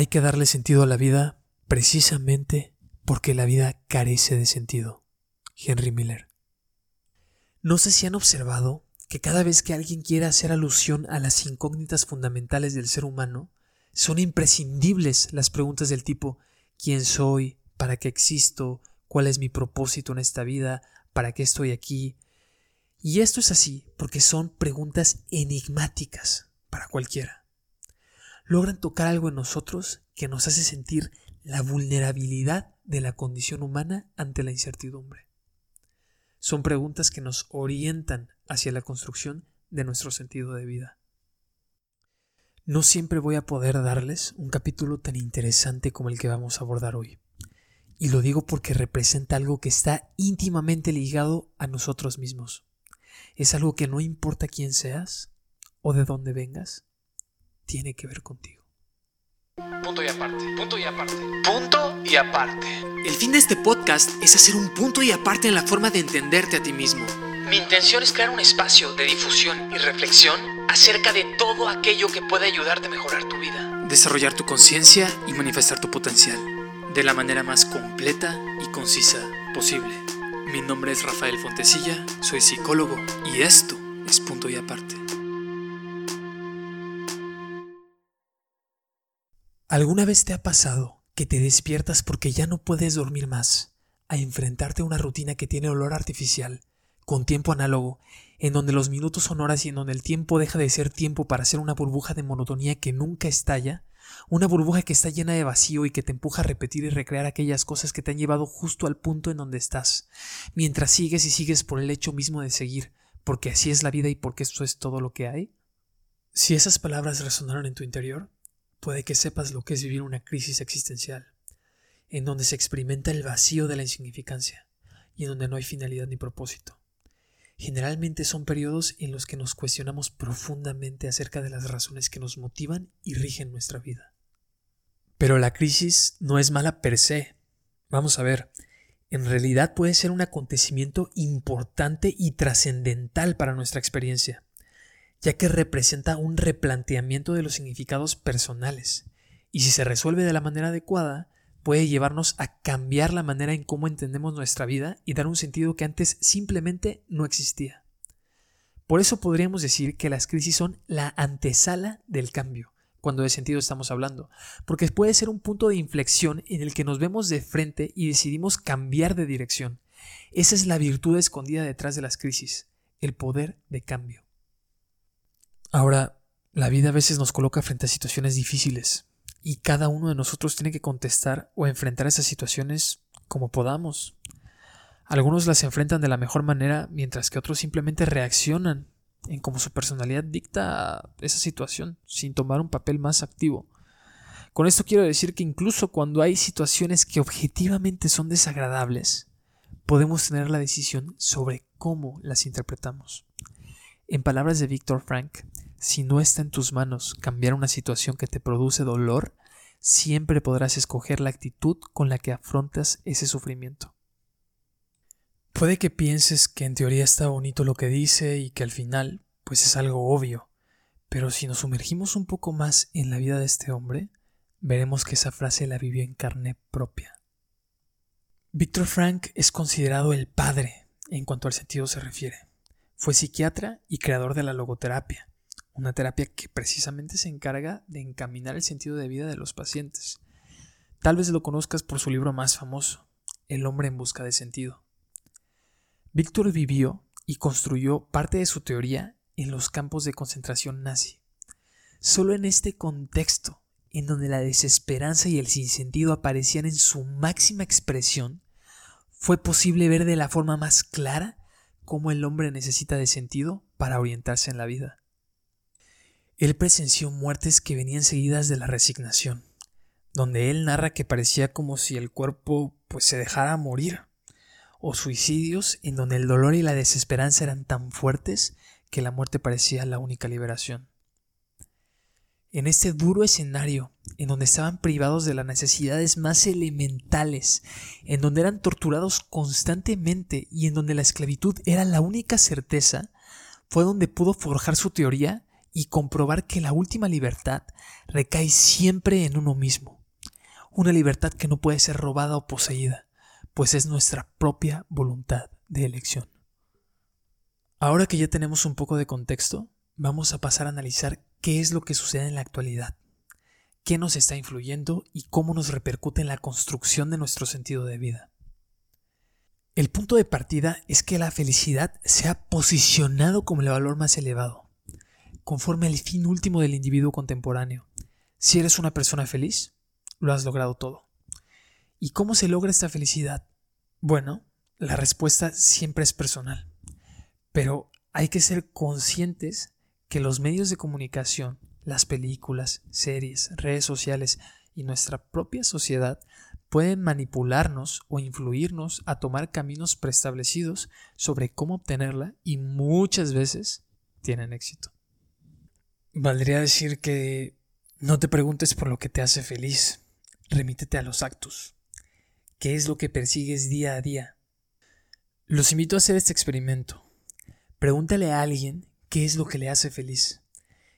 Hay que darle sentido a la vida precisamente porque la vida carece de sentido. Henry Miller. No sé si han observado que cada vez que alguien quiere hacer alusión a las incógnitas fundamentales del ser humano, son imprescindibles las preguntas del tipo ¿quién soy? ¿Para qué existo? ¿Cuál es mi propósito en esta vida? ¿Para qué estoy aquí? Y esto es así porque son preguntas enigmáticas para cualquiera. Logran tocar algo en nosotros que nos hace sentir la vulnerabilidad de la condición humana ante la incertidumbre. Son preguntas que nos orientan hacia la construcción de nuestro sentido de vida. No siempre voy a poder darles un capítulo tan interesante como el que vamos a abordar hoy. Y lo digo porque representa algo que está íntimamente ligado a nosotros mismos. Es algo que no importa quién seas o de dónde vengas, tiene que ver contigo. Punto y aparte, punto y aparte, punto y aparte. El fin de este podcast es hacer un punto y aparte en la forma de entenderte a ti mismo. Mi intención es crear un espacio de difusión y reflexión acerca de todo aquello que puede ayudarte a mejorar tu vida. Desarrollar tu conciencia y manifestar tu potencial de la manera más completa y concisa posible. Mi nombre es Rafael Fontecilla, soy psicólogo y esto es punto y aparte. ¿Alguna vez te ha pasado que te despiertas porque ya no puedes dormir más, a enfrentarte a una rutina que tiene olor artificial, con tiempo análogo, en donde los minutos son horas y en donde el tiempo deja de ser tiempo para ser una burbuja de monotonía que nunca estalla, una burbuja que está llena de vacío y que te empuja a repetir y recrear aquellas cosas que te han llevado justo al punto en donde estás, mientras sigues y sigues por el hecho mismo de seguir, porque así es la vida y porque esto es todo lo que hay? Si esas palabras resonaron en tu interior, puede que sepas lo que es vivir una crisis existencial, en donde se experimenta el vacío de la insignificancia y en donde no hay finalidad ni propósito. Generalmente son periodos en los que nos cuestionamos profundamente acerca de las razones que nos motivan y rigen nuestra vida. Pero la crisis no es mala per se. Vamos a ver, en realidad puede ser un acontecimiento importante y trascendental para nuestra experiencia ya que representa un replanteamiento de los significados personales, y si se resuelve de la manera adecuada, puede llevarnos a cambiar la manera en cómo entendemos nuestra vida y dar un sentido que antes simplemente no existía. Por eso podríamos decir que las crisis son la antesala del cambio, cuando de sentido estamos hablando, porque puede ser un punto de inflexión en el que nos vemos de frente y decidimos cambiar de dirección. Esa es la virtud escondida detrás de las crisis, el poder de cambio. Ahora, la vida a veces nos coloca frente a situaciones difíciles y cada uno de nosotros tiene que contestar o enfrentar esas situaciones como podamos. Algunos las enfrentan de la mejor manera mientras que otros simplemente reaccionan en cómo su personalidad dicta esa situación sin tomar un papel más activo. Con esto quiero decir que incluso cuando hay situaciones que objetivamente son desagradables, podemos tener la decisión sobre cómo las interpretamos. En palabras de Víctor Frank, si no está en tus manos cambiar una situación que te produce dolor, siempre podrás escoger la actitud con la que afrontas ese sufrimiento. Puede que pienses que en teoría está bonito lo que dice y que al final, pues es algo obvio, pero si nos sumergimos un poco más en la vida de este hombre, veremos que esa frase la vivió en carne propia. Víctor Frank es considerado el padre en cuanto al sentido se refiere. Fue psiquiatra y creador de la logoterapia, una terapia que precisamente se encarga de encaminar el sentido de vida de los pacientes. Tal vez lo conozcas por su libro más famoso, El hombre en busca de sentido. Víctor vivió y construyó parte de su teoría en los campos de concentración nazi. Solo en este contexto, en donde la desesperanza y el sinsentido aparecían en su máxima expresión, fue posible ver de la forma más clara cómo el hombre necesita de sentido para orientarse en la vida. Él presenció muertes que venían seguidas de la resignación, donde él narra que parecía como si el cuerpo pues se dejara morir, o suicidios en donde el dolor y la desesperanza eran tan fuertes que la muerte parecía la única liberación. En este duro escenario, en donde estaban privados de las necesidades más elementales, en donde eran torturados constantemente y en donde la esclavitud era la única certeza, fue donde pudo forjar su teoría y comprobar que la última libertad recae siempre en uno mismo. Una libertad que no puede ser robada o poseída, pues es nuestra propia voluntad de elección. Ahora que ya tenemos un poco de contexto, vamos a pasar a analizar qué es lo que sucede en la actualidad, qué nos está influyendo y cómo nos repercute en la construcción de nuestro sentido de vida. El punto de partida es que la felicidad se ha posicionado como el valor más elevado, conforme al fin último del individuo contemporáneo. Si eres una persona feliz, lo has logrado todo. ¿Y cómo se logra esta felicidad? Bueno, la respuesta siempre es personal, pero hay que ser conscientes que los medios de comunicación, las películas, series, redes sociales y nuestra propia sociedad pueden manipularnos o influirnos a tomar caminos preestablecidos sobre cómo obtenerla y muchas veces tienen éxito. Valdría decir que no te preguntes por lo que te hace feliz, remítete a los actos. ¿Qué es lo que persigues día a día? Los invito a hacer este experimento. Pregúntale a alguien qué es lo que le hace feliz.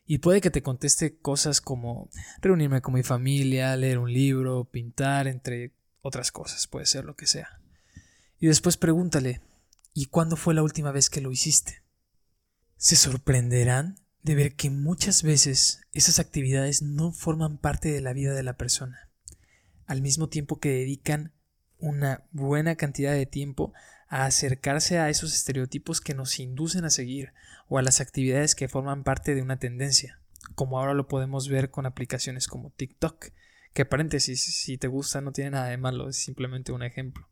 Y puede que te conteste cosas como reunirme con mi familia, leer un libro, pintar, entre otras cosas, puede ser lo que sea. Y después pregúntale, ¿y cuándo fue la última vez que lo hiciste? Se sorprenderán de ver que muchas veces esas actividades no forman parte de la vida de la persona, al mismo tiempo que dedican una buena cantidad de tiempo a acercarse a esos estereotipos que nos inducen a seguir o a las actividades que forman parte de una tendencia, como ahora lo podemos ver con aplicaciones como TikTok, que paréntesis, si te gusta no tiene nada de malo, es simplemente un ejemplo.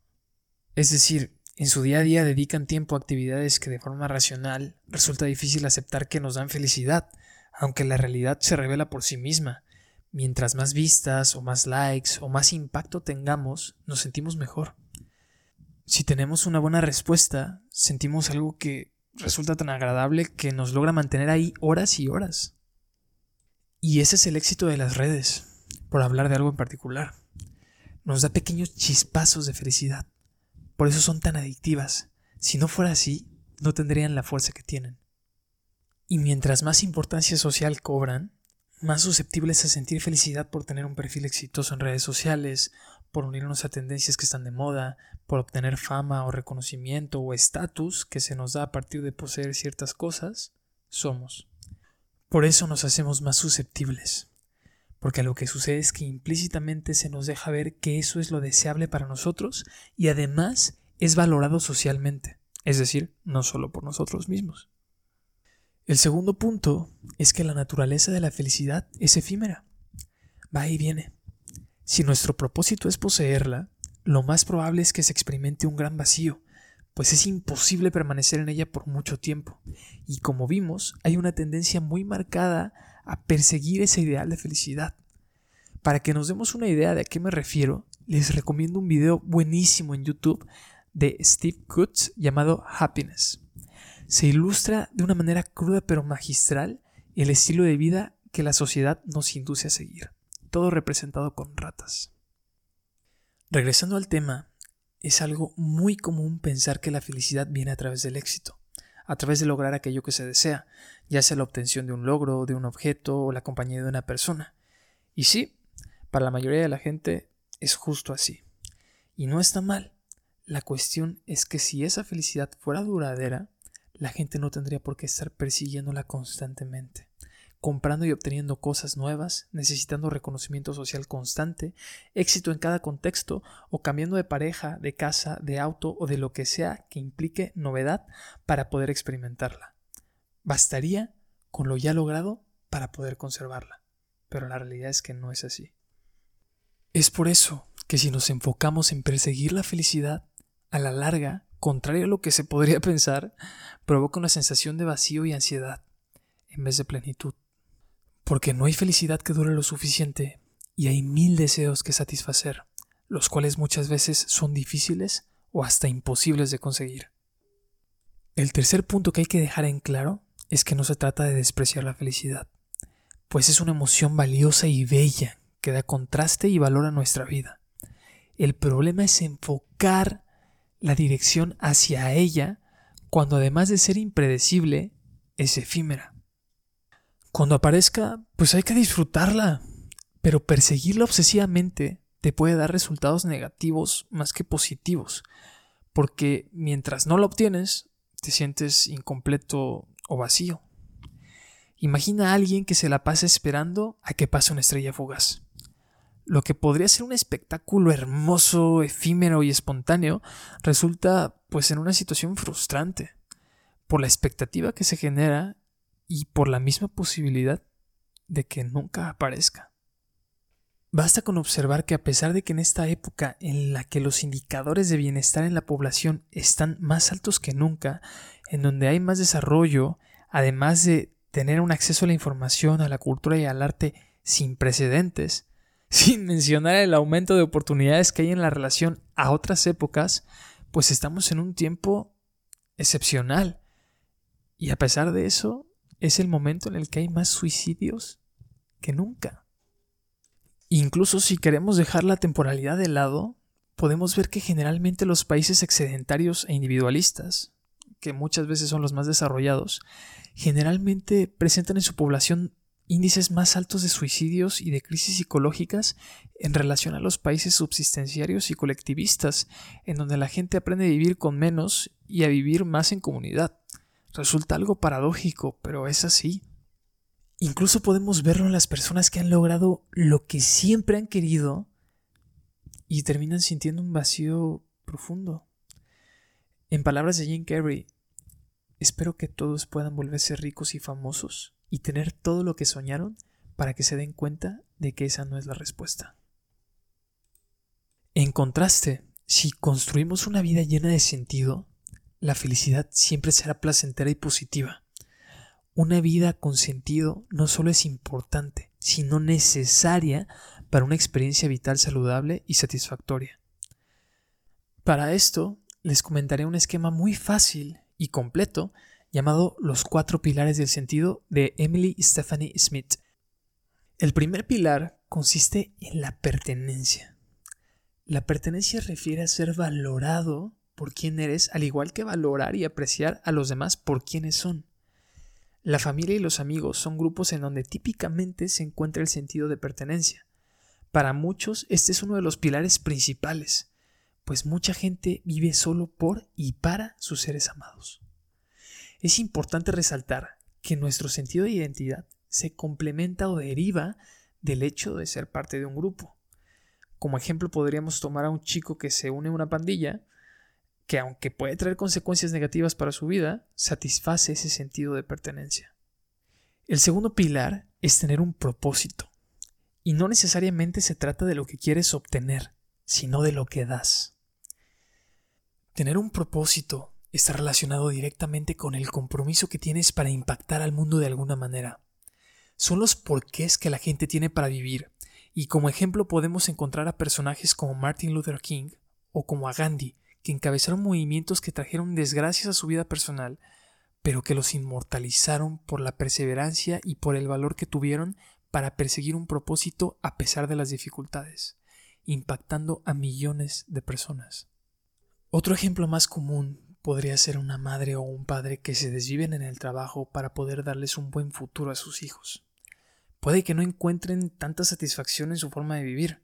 Es decir, en su día a día dedican tiempo a actividades que de forma racional resulta difícil aceptar que nos dan felicidad, aunque la realidad se revela por sí misma. Mientras más vistas o más likes o más impacto tengamos, nos sentimos mejor. Si tenemos una buena respuesta, sentimos algo que resulta tan agradable que nos logra mantener ahí horas y horas. Y ese es el éxito de las redes, por hablar de algo en particular. Nos da pequeños chispazos de felicidad. Por eso son tan adictivas. Si no fuera así, no tendrían la fuerza que tienen. Y mientras más importancia social cobran, más susceptibles a sentir felicidad por tener un perfil exitoso en redes sociales, por unirnos a tendencias que están de moda, por obtener fama o reconocimiento o estatus que se nos da a partir de poseer ciertas cosas, somos. Por eso nos hacemos más susceptibles, porque lo que sucede es que implícitamente se nos deja ver que eso es lo deseable para nosotros y además es valorado socialmente, es decir, no solo por nosotros mismos. El segundo punto es que la naturaleza de la felicidad es efímera, va y viene. Si nuestro propósito es poseerla, lo más probable es que se experimente un gran vacío, pues es imposible permanecer en ella por mucho tiempo. Y como vimos, hay una tendencia muy marcada a perseguir ese ideal de felicidad. Para que nos demos una idea de a qué me refiero, les recomiendo un video buenísimo en YouTube de Steve Kutz llamado Happiness. Se ilustra de una manera cruda pero magistral el estilo de vida que la sociedad nos induce a seguir todo representado con ratas. Regresando al tema, es algo muy común pensar que la felicidad viene a través del éxito, a través de lograr aquello que se desea, ya sea la obtención de un logro, de un objeto o la compañía de una persona. Y sí, para la mayoría de la gente es justo así. Y no está mal. La cuestión es que si esa felicidad fuera duradera, la gente no tendría por qué estar persiguiéndola constantemente comprando y obteniendo cosas nuevas, necesitando reconocimiento social constante, éxito en cada contexto o cambiando de pareja, de casa, de auto o de lo que sea que implique novedad para poder experimentarla. Bastaría con lo ya logrado para poder conservarla, pero la realidad es que no es así. Es por eso que si nos enfocamos en perseguir la felicidad, a la larga, contrario a lo que se podría pensar, provoca una sensación de vacío y ansiedad en vez de plenitud porque no hay felicidad que dure lo suficiente y hay mil deseos que satisfacer, los cuales muchas veces son difíciles o hasta imposibles de conseguir. El tercer punto que hay que dejar en claro es que no se trata de despreciar la felicidad, pues es una emoción valiosa y bella que da contraste y valor a nuestra vida. El problema es enfocar la dirección hacia ella cuando además de ser impredecible, es efímera. Cuando aparezca, pues hay que disfrutarla, pero perseguirla obsesivamente te puede dar resultados negativos más que positivos, porque mientras no la obtienes, te sientes incompleto o vacío. Imagina a alguien que se la pasa esperando a que pase una estrella fugaz. Lo que podría ser un espectáculo hermoso, efímero y espontáneo, resulta pues en una situación frustrante, por la expectativa que se genera y por la misma posibilidad de que nunca aparezca. Basta con observar que a pesar de que en esta época en la que los indicadores de bienestar en la población están más altos que nunca, en donde hay más desarrollo, además de tener un acceso a la información, a la cultura y al arte sin precedentes, sin mencionar el aumento de oportunidades que hay en la relación a otras épocas, pues estamos en un tiempo excepcional. Y a pesar de eso, es el momento en el que hay más suicidios que nunca. Incluso si queremos dejar la temporalidad de lado, podemos ver que generalmente los países excedentarios e individualistas, que muchas veces son los más desarrollados, generalmente presentan en su población índices más altos de suicidios y de crisis psicológicas en relación a los países subsistenciarios y colectivistas, en donde la gente aprende a vivir con menos y a vivir más en comunidad. Resulta algo paradójico, pero es así. Incluso podemos verlo en las personas que han logrado lo que siempre han querido y terminan sintiendo un vacío profundo. En palabras de Jim Carrey, espero que todos puedan volverse ricos y famosos y tener todo lo que soñaron para que se den cuenta de que esa no es la respuesta. En contraste, si construimos una vida llena de sentido, la felicidad siempre será placentera y positiva. Una vida con sentido no solo es importante, sino necesaria para una experiencia vital saludable y satisfactoria. Para esto, les comentaré un esquema muy fácil y completo llamado Los cuatro pilares del sentido de Emily Stephanie Smith. El primer pilar consiste en la pertenencia. La pertenencia refiere a ser valorado por quién eres, al igual que valorar y apreciar a los demás por quienes son. La familia y los amigos son grupos en donde típicamente se encuentra el sentido de pertenencia. Para muchos este es uno de los pilares principales, pues mucha gente vive solo por y para sus seres amados. Es importante resaltar que nuestro sentido de identidad se complementa o deriva del hecho de ser parte de un grupo. Como ejemplo podríamos tomar a un chico que se une a una pandilla que aunque puede traer consecuencias negativas para su vida, satisface ese sentido de pertenencia. El segundo pilar es tener un propósito, y no necesariamente se trata de lo que quieres obtener, sino de lo que das. Tener un propósito está relacionado directamente con el compromiso que tienes para impactar al mundo de alguna manera. Son los porqués que la gente tiene para vivir, y como ejemplo podemos encontrar a personajes como Martin Luther King o como a Gandhi, que encabezaron movimientos que trajeron desgracias a su vida personal, pero que los inmortalizaron por la perseverancia y por el valor que tuvieron para perseguir un propósito a pesar de las dificultades, impactando a millones de personas. Otro ejemplo más común podría ser una madre o un padre que se desviven en el trabajo para poder darles un buen futuro a sus hijos. Puede que no encuentren tanta satisfacción en su forma de vivir,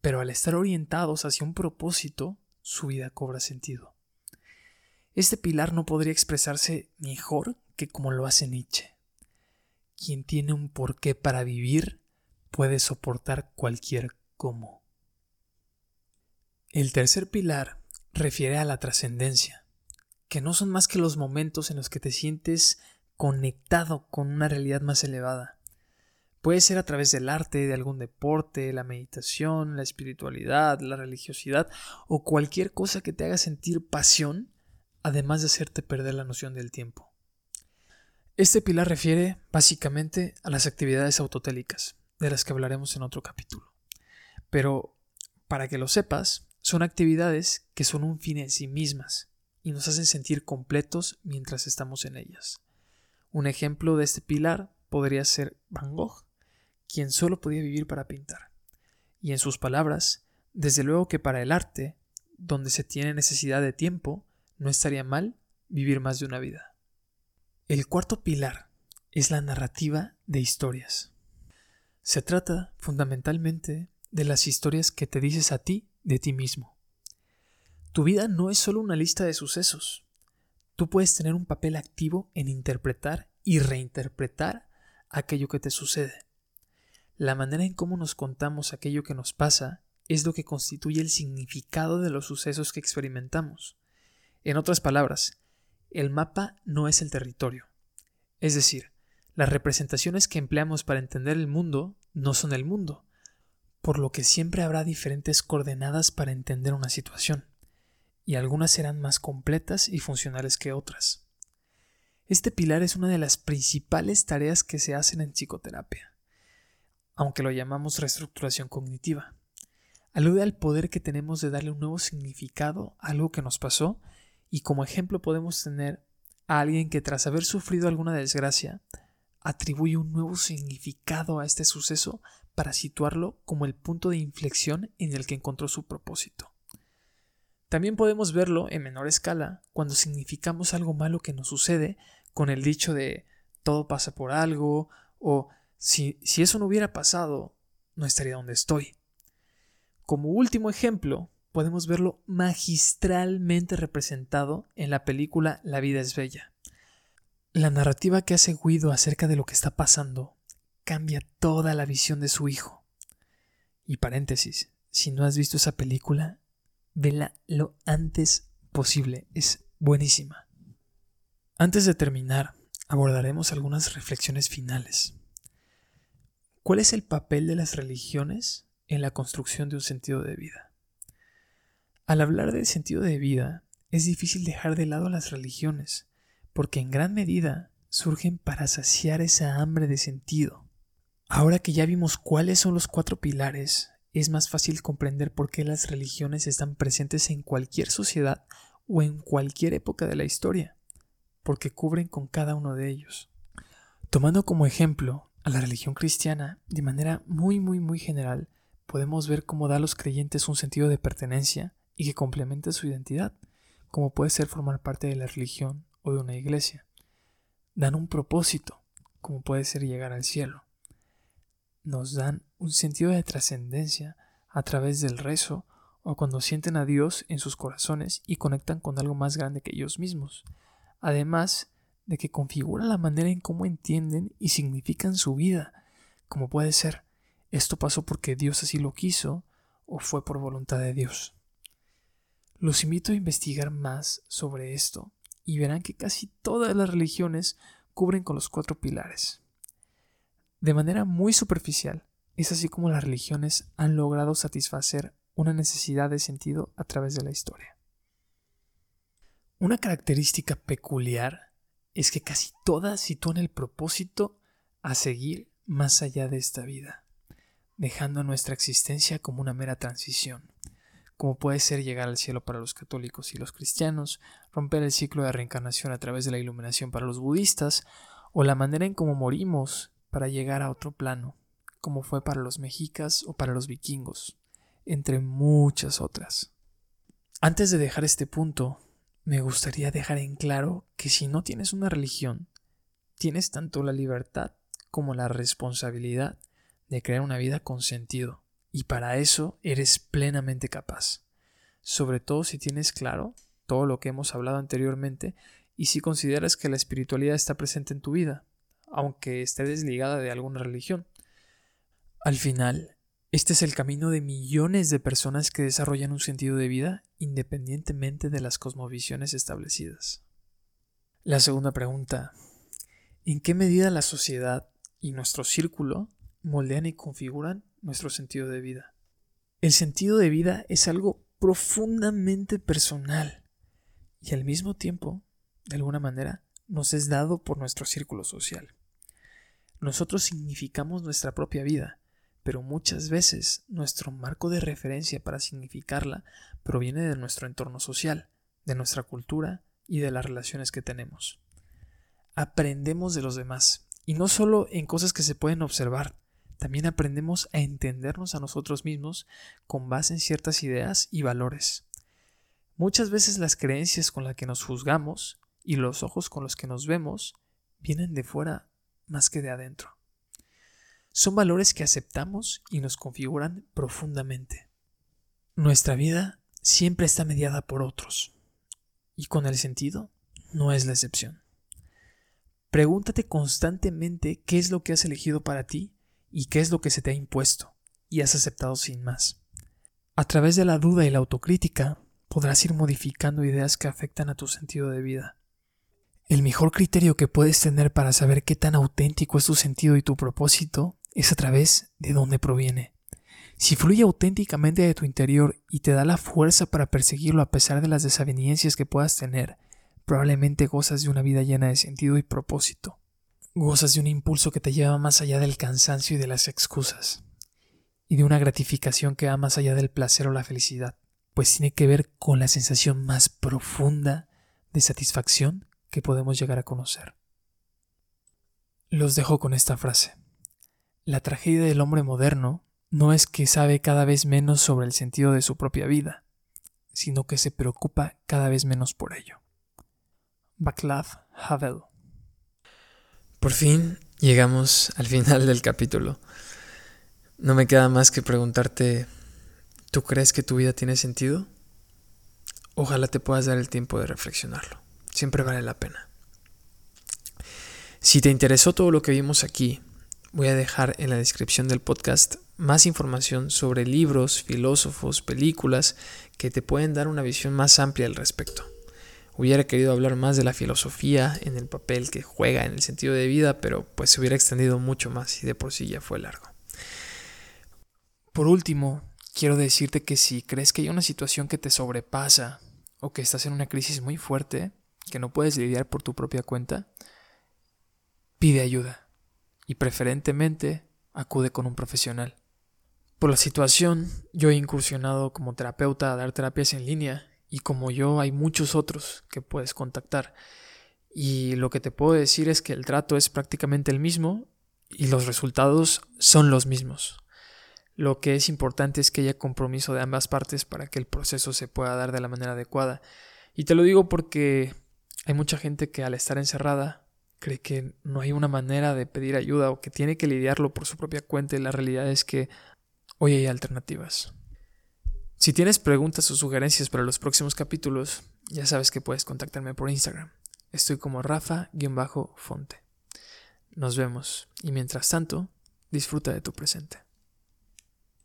pero al estar orientados hacia un propósito, su vida cobra sentido. Este pilar no podría expresarse mejor que como lo hace Nietzsche. Quien tiene un porqué para vivir puede soportar cualquier cómo. El tercer pilar refiere a la trascendencia, que no son más que los momentos en los que te sientes conectado con una realidad más elevada. Puede ser a través del arte, de algún deporte, la meditación, la espiritualidad, la religiosidad o cualquier cosa que te haga sentir pasión, además de hacerte perder la noción del tiempo. Este pilar refiere básicamente a las actividades autotélicas, de las que hablaremos en otro capítulo. Pero, para que lo sepas, son actividades que son un fin en sí mismas y nos hacen sentir completos mientras estamos en ellas. Un ejemplo de este pilar podría ser Van Gogh, quien solo podía vivir para pintar. Y en sus palabras, desde luego que para el arte, donde se tiene necesidad de tiempo, no estaría mal vivir más de una vida. El cuarto pilar es la narrativa de historias. Se trata fundamentalmente de las historias que te dices a ti de ti mismo. Tu vida no es solo una lista de sucesos. Tú puedes tener un papel activo en interpretar y reinterpretar aquello que te sucede. La manera en cómo nos contamos aquello que nos pasa es lo que constituye el significado de los sucesos que experimentamos. En otras palabras, el mapa no es el territorio. Es decir, las representaciones que empleamos para entender el mundo no son el mundo, por lo que siempre habrá diferentes coordenadas para entender una situación, y algunas serán más completas y funcionales que otras. Este pilar es una de las principales tareas que se hacen en psicoterapia, aunque lo llamamos reestructuración cognitiva. Alude al poder que tenemos de darle un nuevo significado a algo que nos pasó y como ejemplo podemos tener a alguien que tras haber sufrido alguna desgracia atribuye un nuevo significado a este suceso para situarlo como el punto de inflexión en el que encontró su propósito. También podemos verlo en menor escala cuando significamos algo malo que nos sucede con el dicho de todo pasa por algo o si, eso no hubiera pasado, no estaría donde estoy. Como último ejemplo, podemos verlo magistralmente representado en la película La vida es bella. La narrativa que hace Guido acerca de lo que está pasando cambia toda la visión de su hijo. Y paréntesis, si no has visto esa película, vela lo antes posible, es buenísima. Antes de terminar, abordaremos algunas reflexiones finales. ¿Cuál es el papel de las religiones en la construcción de un sentido de vida? Al hablar del sentido de vida, es difícil dejar de lado las religiones, porque en gran medida surgen para saciar esa hambre de sentido. Ahora que ya vimos cuáles son los cuatro pilares, es más fácil comprender por qué las religiones están presentes en cualquier sociedad o en cualquier época de la historia, porque cubren con cada uno de ellos. Tomando como ejemplo a la religión cristiana, de manera muy muy muy general, podemos ver cómo da a los creyentes un sentido de pertenencia y que complementa su identidad, como puede ser formar parte de la religión o de una iglesia. Dan un propósito, como puede ser llegar al cielo. Nos dan un sentido de trascendencia a través del rezo o cuando sienten a Dios en sus corazones y conectan con algo más grande que ellos mismos. Además de que configura la manera en cómo entienden y significan su vida, como puede ser, esto pasó porque Dios así lo quiso o fue por voluntad de Dios. Los invito a investigar más sobre esto y verán que casi todas las religiones cubren con los cuatro pilares. De manera muy superficial, es así como las religiones han logrado satisfacer una necesidad de sentido a través de la historia. Una característica peculiar es que casi todas sitúan el propósito a seguir más allá de esta vida, dejando nuestra existencia como una mera transición como puede ser llegar al cielo para los católicos y los cristianos, romper el ciclo de reencarnación a través de la iluminación para los budistas, o la manera en cómo morimos para llegar a otro plano, como fue para los mexicas o para los vikingos, entre muchas otras. Antes de dejar este punto, me gustaría dejar en claro que si no tienes una religión, tienes tanto la libertad como la responsabilidad de crear una vida con sentido y para eso eres plenamente capaz. Sobre todo si tienes claro todo lo que hemos hablado anteriormente y si consideras que la espiritualidad está presente en tu vida, aunque esté desligada de alguna religión. Al final, este es el camino de millones de personas que desarrollan un sentido de vida independientemente de las cosmovisiones establecidas. La segunda pregunta. ¿En qué medida la sociedad y nuestro círculo moldean y configuran nuestro sentido de vida. El sentido de vida es algo profundamente personal y al mismo tiempo, de alguna manera, nos es dado por nuestro círculo social. Nosotros significamos nuestra propia vida, pero muchas veces nuestro marco de referencia para significarla proviene de nuestro entorno social, de nuestra cultura y de las relaciones que tenemos. Aprendemos de los demás, y no solo en cosas que se pueden observar, también aprendemos a entendernos a nosotros mismos con base en ciertas ideas y valores. Muchas veces las creencias con las que nos juzgamos y los ojos con los que nos vemos vienen de fuera más que de adentro. Son valores que aceptamos y nos configuran profundamente. Nuestra vida siempre está mediada por otros, y con el sentido no es la excepción. Pregúntate constantemente qué es lo que has elegido para ti y qué es lo que se te ha impuesto y has aceptado sin más. A través de la duda y la autocrítica podrás ir modificando ideas que afectan a tu sentido de vida. El mejor criterio que puedes tener para saber qué tan auténtico es tu sentido y tu propósito es a través de dónde proviene. Si fluye auténticamente de tu interior y te da la fuerza para perseguirlo a pesar de las desavenencias que puedas tener, probablemente gozas de una vida llena de sentido y propósito. Gozas de un impulso que te lleva más allá del cansancio y de las excusas, y de una gratificación que va más allá del placer o la felicidad, pues tiene que ver con la sensación más profunda de satisfacción que podemos llegar a conocer. Los dejo con esta frase. La tragedia del hombre moderno no es que sabe cada vez menos sobre el sentido de su propia vida, sino que se preocupa cada vez menos por ello. Václav Havel. Por fin llegamos al final del capítulo. No me queda más que preguntarte, ¿tú crees que tu vida tiene sentido? Ojalá te puedas dar el tiempo de reflexionarlo. Siempre vale la pena. Si te interesó todo lo que vimos aquí, voy a dejar en la descripción del podcast más información sobre libros, filósofos, películas que te pueden dar una visión más amplia al respecto. Hubiera querido hablar más de la filosofía en el papel que juega en el sentido de vida, pero pues se hubiera extendido mucho más y de por sí ya fue largo. Por último, quiero decirte que si crees que hay una situación que te sobrepasa o que estás en una crisis muy fuerte, que no puedes lidiar por tu propia cuenta, pide ayuda y preferentemente acude con un profesional. Por la situación, yo he incursionado como terapeuta a dar terapias en línea y como yo hay muchos otros que puedes contactar. Y lo que te puedo decir es que el trato es prácticamente el mismo y los resultados son los mismos. Lo que es importante es que haya compromiso de ambas partes para que el proceso se pueda dar de la manera adecuada. Y te lo digo porque hay mucha gente que al estar encerrada cree que no hay una manera de pedir ayuda o que tiene que lidiarlo por su propia cuenta y la realidad es que hoy hay alternativas. Si tienes preguntas o sugerencias para los próximos capítulos, ya sabes que puedes contactarme por Instagram. Estoy como Rafa-Fonte. Nos vemos y mientras tanto, disfruta de tu presente.